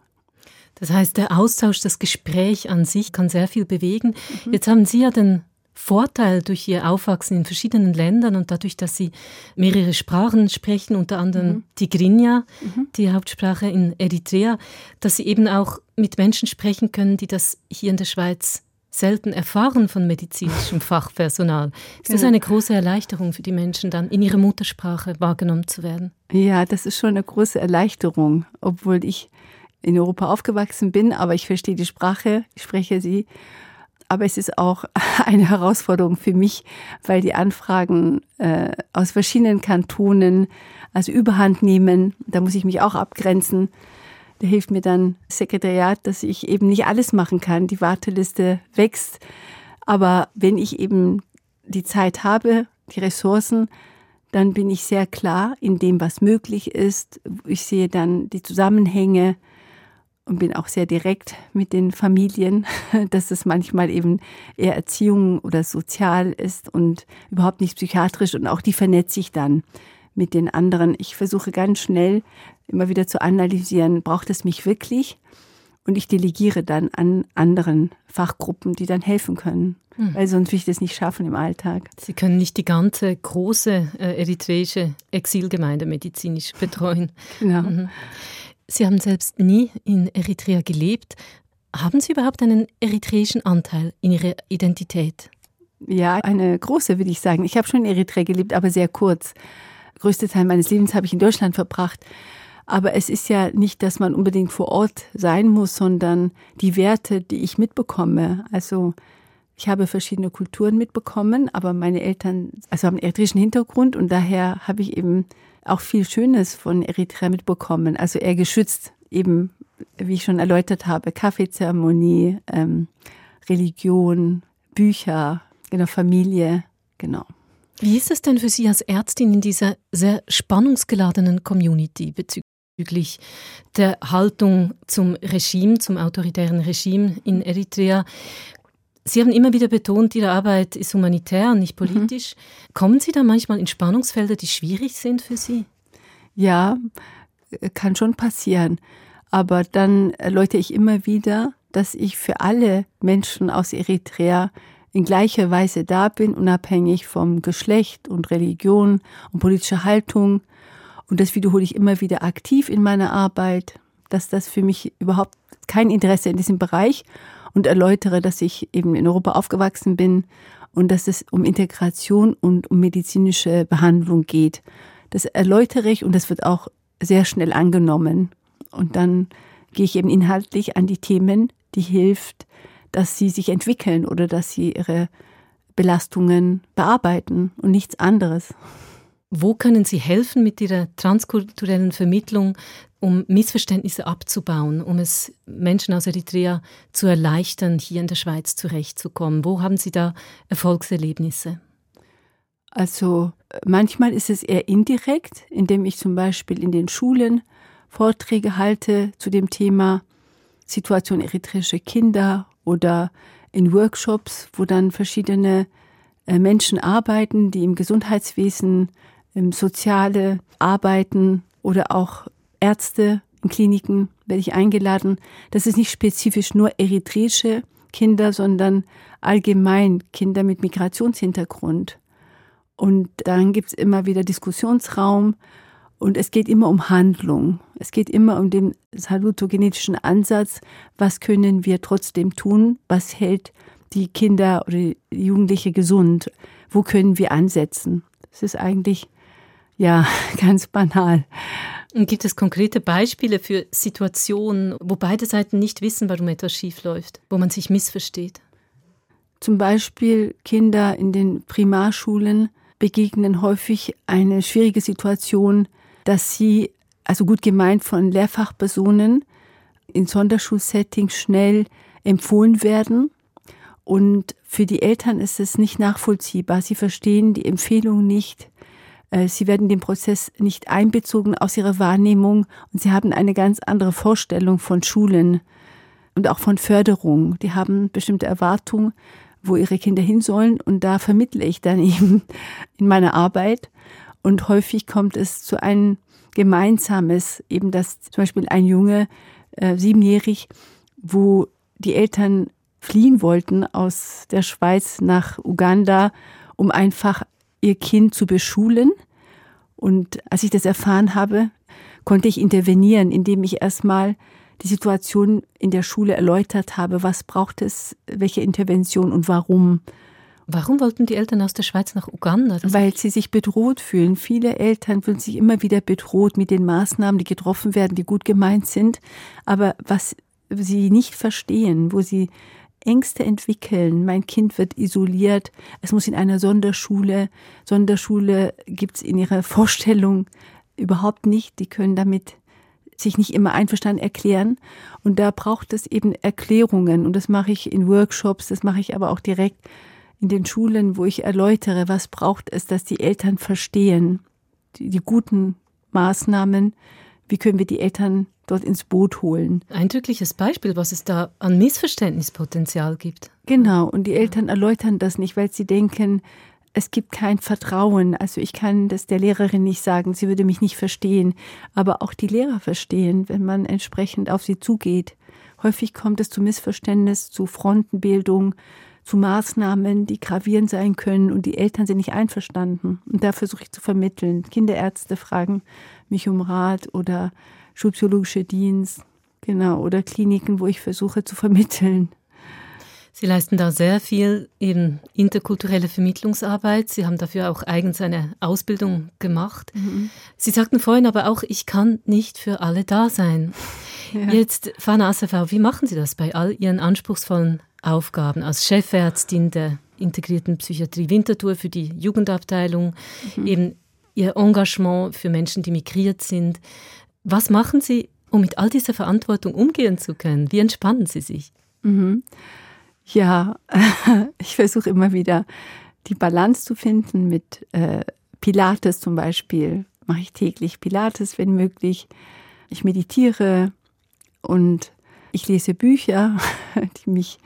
Das heißt, der Austausch, das Gespräch an sich kann sehr viel bewegen. Jetzt haben Sie ja den Vorteil durch Ihr Aufwachsen in verschiedenen Ländern und dadurch, dass Sie mehrere Sprachen sprechen, unter anderem Tigrinya, die Hauptsprache in Eritrea, dass Sie eben auch mit Menschen sprechen können, die das hier in der Schweiz selten erfahren von medizinischem Fachpersonal. Ist das Genau. eine große Erleichterung für die Menschen, dann in ihrer Muttersprache wahrgenommen zu werden? Ja, das ist schon eine große Erleichterung, obwohl ich in Europa aufgewachsen bin, aber ich verstehe die Sprache, ich spreche sie. Aber es ist auch eine Herausforderung für mich, weil die Anfragen äh, aus verschiedenen Kantonen also überhand nehmen. Da muss ich mich auch abgrenzen. Da hilft mir dann Sekretariat, dass ich eben nicht alles machen kann. Die Warteliste wächst. Aber wenn ich eben die Zeit habe, die Ressourcen, dann bin ich sehr klar in dem, was möglich ist. Ich sehe dann die Zusammenhänge und bin auch sehr direkt mit den Familien, dass es manchmal eben eher Erziehung oder sozial ist und überhaupt nicht psychiatrisch und auch die vernetze ich dann mit den anderen. Ich versuche ganz schnell immer wieder zu analysieren, braucht es mich wirklich? Und ich delegiere dann an anderen Fachgruppen, die dann helfen können, weil sonst will ich das nicht schaffen im Alltag. Sie können nicht die ganze große äh, eritreische Exilgemeinde medizinisch betreuen. Genau. Mhm. Sie haben selbst nie in Eritrea gelebt. Haben Sie überhaupt einen eritreischen Anteil in Ihrer Identität? Ja, eine große, würde ich sagen. Ich habe schon in Eritrea gelebt, aber sehr kurz. Größte Teil meines Lebens habe ich in Deutschland verbracht. Aber es ist ja nicht, dass man unbedingt vor Ort sein muss, sondern die Werte, die ich mitbekomme. Also ich habe verschiedene Kulturen mitbekommen, aber meine Eltern also haben einen eritreischen Hintergrund und daher habe ich eben auch viel Schönes von Eritrea mitbekommen. Also eher geschützt, eben wie ich schon erläutert habe, Kaffeezeremonie, ähm, Religion, Bücher, genau Familie, genau. Wie ist es denn für Sie als Ärztin in dieser sehr spannungsgeladenen Community bezüglich der Haltung zum Regime, zum autoritären Regime in Eritrea? Sie haben immer wieder betont, Ihre Arbeit ist humanitär und nicht mhm. politisch. Mhm. Kommen Sie da manchmal in Spannungsfelder, die schwierig sind für Sie? Ja, kann schon passieren. Aber dann erläutere ich immer wieder, dass ich für alle Menschen aus Eritrea in gleicher Weise da bin, unabhängig vom Geschlecht und Religion und politischer Haltung. Und das wiederhole ich immer wieder aktiv in meiner Arbeit, dass das für mich überhaupt kein Interesse in diesem Bereich und erläutere, dass ich eben in Europa aufgewachsen bin und dass es um Integration und um medizinische Behandlung geht. Das erläutere ich und das wird auch sehr schnell angenommen. Und dann gehe ich eben inhaltlich an die Themen, die hilft, dass sie sich entwickeln oder dass sie ihre Belastungen bearbeiten und nichts anderes. Wo können Sie helfen mit Ihrer transkulturellen Vermittlung, um Missverständnisse abzubauen, um es Menschen aus Eritrea zu erleichtern, hier in der Schweiz zurechtzukommen? Wo haben Sie da Erfolgserlebnisse? Also manchmal ist es eher indirekt, indem ich zum Beispiel in den Schulen Vorträge halte zu dem Thema Situation eritreischer Kinder oder in Workshops, wo dann verschiedene äh, Menschen arbeiten, die im Gesundheitswesen, im Soziale arbeiten oder auch Ärzte in Kliniken werde ich eingeladen. Das ist nicht spezifisch nur eritreische Kinder, sondern allgemein Kinder mit Migrationshintergrund. Und dann gibt es immer wieder Diskussionsraum und es geht immer um Handlung. Es geht immer um den salutogenetischen Ansatz. Was können wir trotzdem tun? Was hält die Kinder oder die Jugendliche gesund? Wo können wir ansetzen? Das ist eigentlich, ja, ganz banal. Und gibt es konkrete Beispiele für Situationen, wo beide Seiten nicht wissen, warum etwas schiefläuft, wo man sich missversteht? Zum Beispiel Kinder in den Primarschulen begegnen häufig eine schwierige Situation, dass sie, also gut gemeint von Lehrfachpersonen, in Sonderschulsettings schnell empfohlen werden. Und für die Eltern ist es nicht nachvollziehbar. Sie verstehen die Empfehlung nicht. Äh, sie werden den Prozess nicht einbezogen aus ihrer Wahrnehmung und sie haben eine ganz andere Vorstellung von Schulen und auch von Förderung. Die haben bestimmte Erwartungen, wo ihre Kinder hin sollen und da vermittle ich dann eben in meiner Arbeit. Und häufig kommt es zu einem Gemeinsames, eben dass zum Beispiel ein Junge, äh, siebenjährig, wo die Eltern fliehen wollten aus der Schweiz nach Uganda, um einfach ihr Kind zu beschulen. Und als ich das erfahren habe, konnte ich intervenieren, indem ich erstmal die Situation in der Schule erläutert habe, was braucht es, welche Intervention und warum. Warum wollten die Eltern aus der Schweiz nach Uganda? Das Weil sie sich bedroht fühlen. Viele Eltern fühlen sich immer wieder bedroht mit den Maßnahmen, die getroffen werden, die gut gemeint sind. Aber was sie nicht verstehen, wo sie Ängste entwickeln. Mein Kind wird isoliert. Es muss in einer Sonderschule. Sonderschule gibt's in ihrer Vorstellung überhaupt nicht. Die können damit sich nicht immer einverstanden erklären. Und da braucht es eben Erklärungen. Und das mache ich in Workshops, das mache ich aber auch direkt in den Schulen, wo ich erläutere, was braucht es, dass die Eltern verstehen, die, die guten Maßnahmen, wie können wir die Eltern dort ins Boot holen. Eindrückliches Beispiel, was es da an Missverständnispotenzial gibt. Genau, und die Eltern erläutern das nicht, weil sie denken, es gibt kein Vertrauen. Also ich kann das der Lehrerin nicht sagen, sie würde mich nicht verstehen, aber auch die Lehrer verstehen, wenn man entsprechend auf sie zugeht. Häufig kommt es zu Missverständnis, zu Frontenbildung, zu Maßnahmen, die gravierend sein können und die Eltern sind nicht einverstanden. Und da versuche ich zu vermitteln. Kinderärzte fragen mich um Rat oder schulpsychologische Dienst, genau, oder Kliniken, wo ich versuche zu vermitteln. Sie leisten da sehr viel in interkulturelle Vermittlungsarbeit. Sie haben dafür auch eigens eine Ausbildung gemacht. Mhm. Sie sagten vorhin aber auch, ich kann nicht für alle da sein. Ja. Jetzt, Fana Asafau, wie machen Sie das bei all Ihren anspruchsvollen Aufgaben als Chefärztin der integrierten Psychiatrie Winterthur für die Jugendabteilung, mhm. eben Ihr Engagement für Menschen, die migriert sind. Was machen Sie, um mit all dieser Verantwortung umgehen zu können? Wie entspannen Sie sich? Mhm. Ja, ich versuche immer wieder die Balance zu finden mit äh, Pilates zum Beispiel. Mache ich täglich Pilates, wenn möglich. Ich meditiere und ich lese Bücher, die mich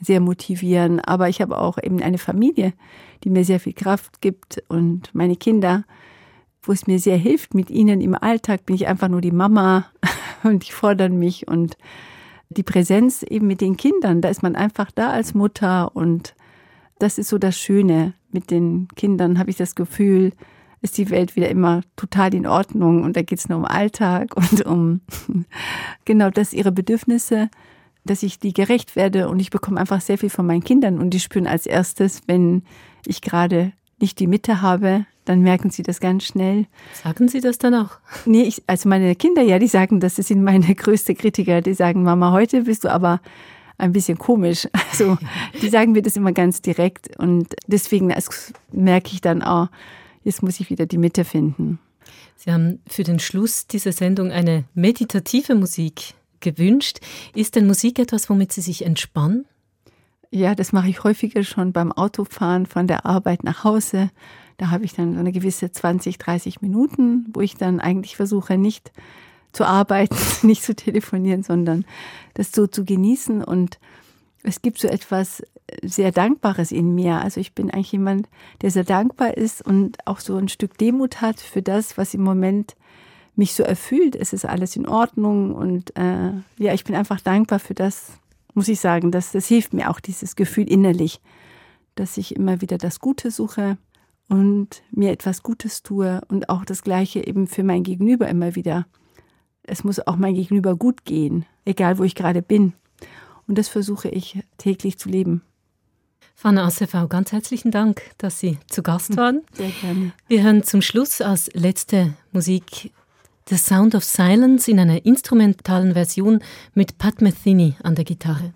sehr motivieren. Aber ich habe auch eben eine Familie, die mir sehr viel Kraft gibt und meine Kinder, wo es mir sehr hilft. Mit ihnen im Alltag bin ich einfach nur die Mama und die fordern mich und die Präsenz eben mit den Kindern, da ist man einfach da als Mutter und das ist so das Schöne. Mit den Kindern habe ich das Gefühl, ist die Welt wieder immer total in Ordnung und da geht es nur um Alltag und um genau das, ihre Bedürfnisse, dass ich die gerecht werde und ich bekomme einfach sehr viel von meinen Kindern und die spüren als erstes, wenn ich gerade nicht die Mitte habe, dann merken sie das ganz schnell. Sagen Sie das dann auch? Nee, ich, also meine Kinder, ja, die sagen das, das sind meine größte Kritiker. Die sagen, Mama, heute bist du aber ein bisschen komisch. Also die sagen mir das immer ganz direkt und deswegen merke ich dann auch, jetzt muss ich wieder die Mitte finden. Sie haben für den Schluss dieser Sendung eine meditative Musik gewünscht. Ist denn Musik etwas, womit Sie sich entspannen? Ja, das mache ich häufiger schon beim Autofahren von der Arbeit nach Hause. Da habe ich dann so eine gewisse 20, 30 Minuten, wo ich dann eigentlich versuche, nicht zu arbeiten, nicht zu telefonieren, sondern das so zu genießen. Und es gibt so etwas sehr Dankbares in mir. Also ich bin eigentlich jemand, der sehr dankbar ist und auch so ein Stück Demut hat für das, was im Moment mich so erfüllt. Es ist alles in Ordnung und äh, ja, ich bin einfach dankbar für das, muss ich sagen. Das, das hilft mir auch, dieses Gefühl innerlich, dass ich immer wieder das Gute suche und mir etwas Gutes tue und auch das Gleiche eben für mein Gegenüber immer wieder. Es muss auch mein Gegenüber gut gehen, egal wo ich gerade bin. Und das versuche ich täglich zu leben. Fanny ACV, ganz herzlichen Dank, dass Sie zu Gast waren. Sehr gerne. Wir hören zum Schluss als letzte Musik The Sound of Silence in einer instrumentalen Version mit Pat Metheny an der Gitarre.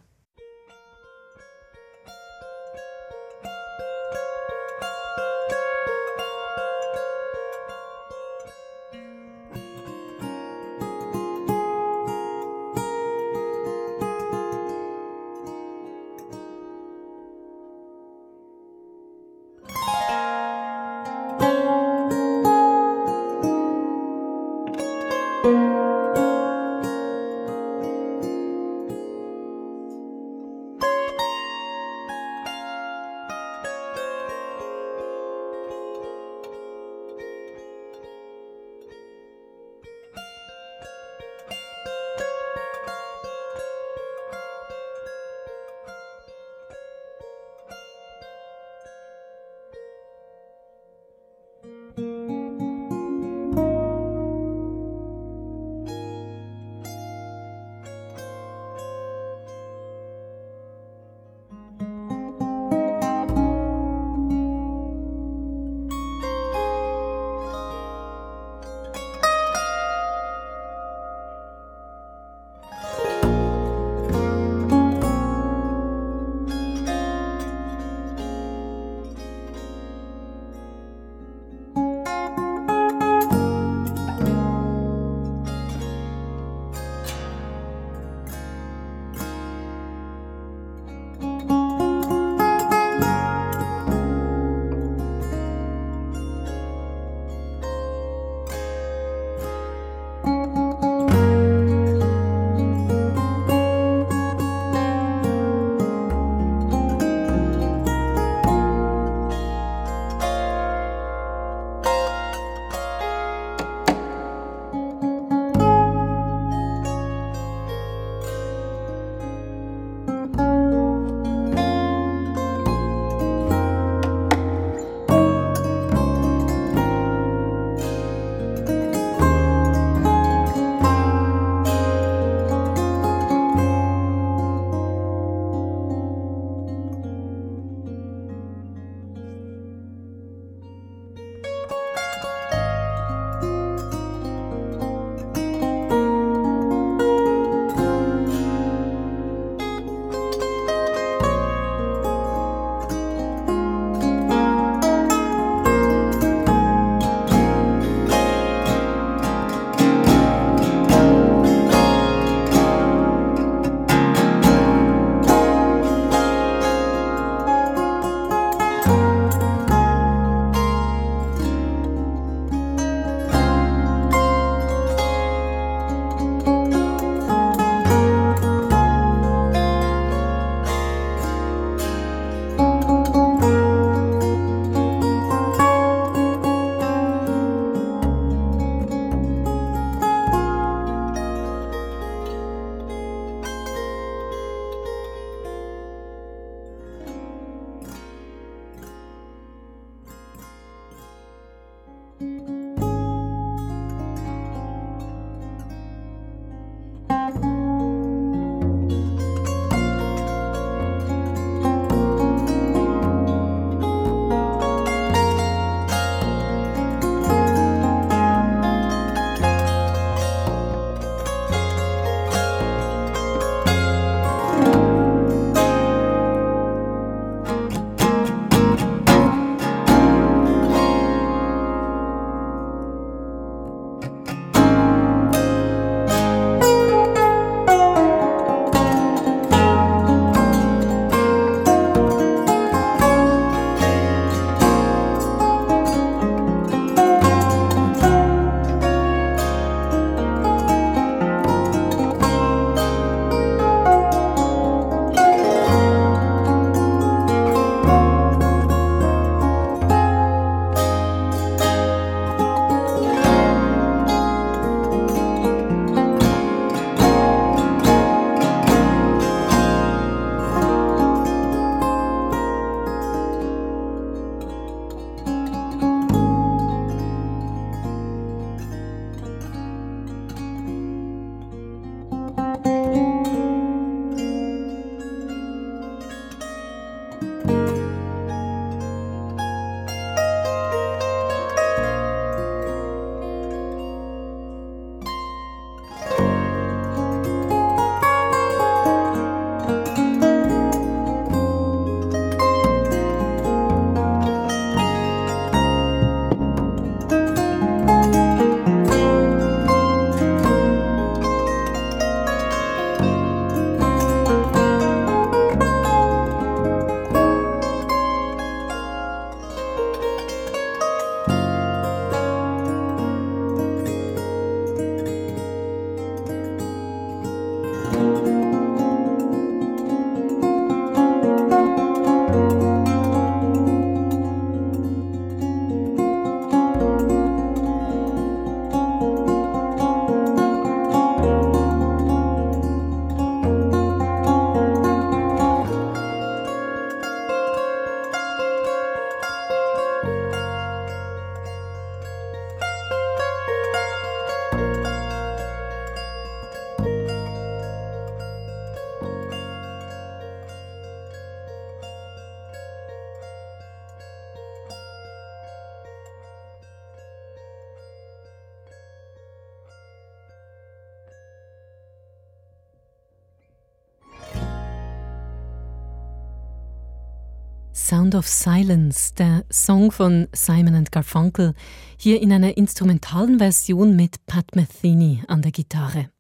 Sound of Silence, der Song von Simon Garfunkel, hier in einer instrumentalen Version mit Pat Metheny an der Gitarre.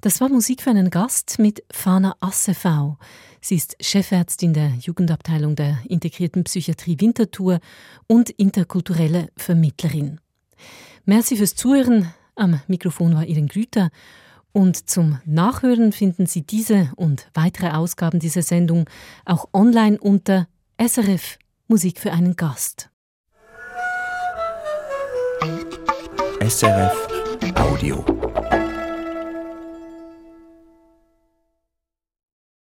Das war Musik für einen Gast mit Fana Assefau. Sie ist Chefärztin der Jugendabteilung der integrierten Psychiatrie Winterthur und interkulturelle Vermittlerin. Merci fürs Zuhören. Am Mikrofon war Ihren Grüter. Und zum Nachhören finden Sie diese und weitere Ausgaben dieser Sendung auch online unter SRF Musik für einen Gast. SRF Audio.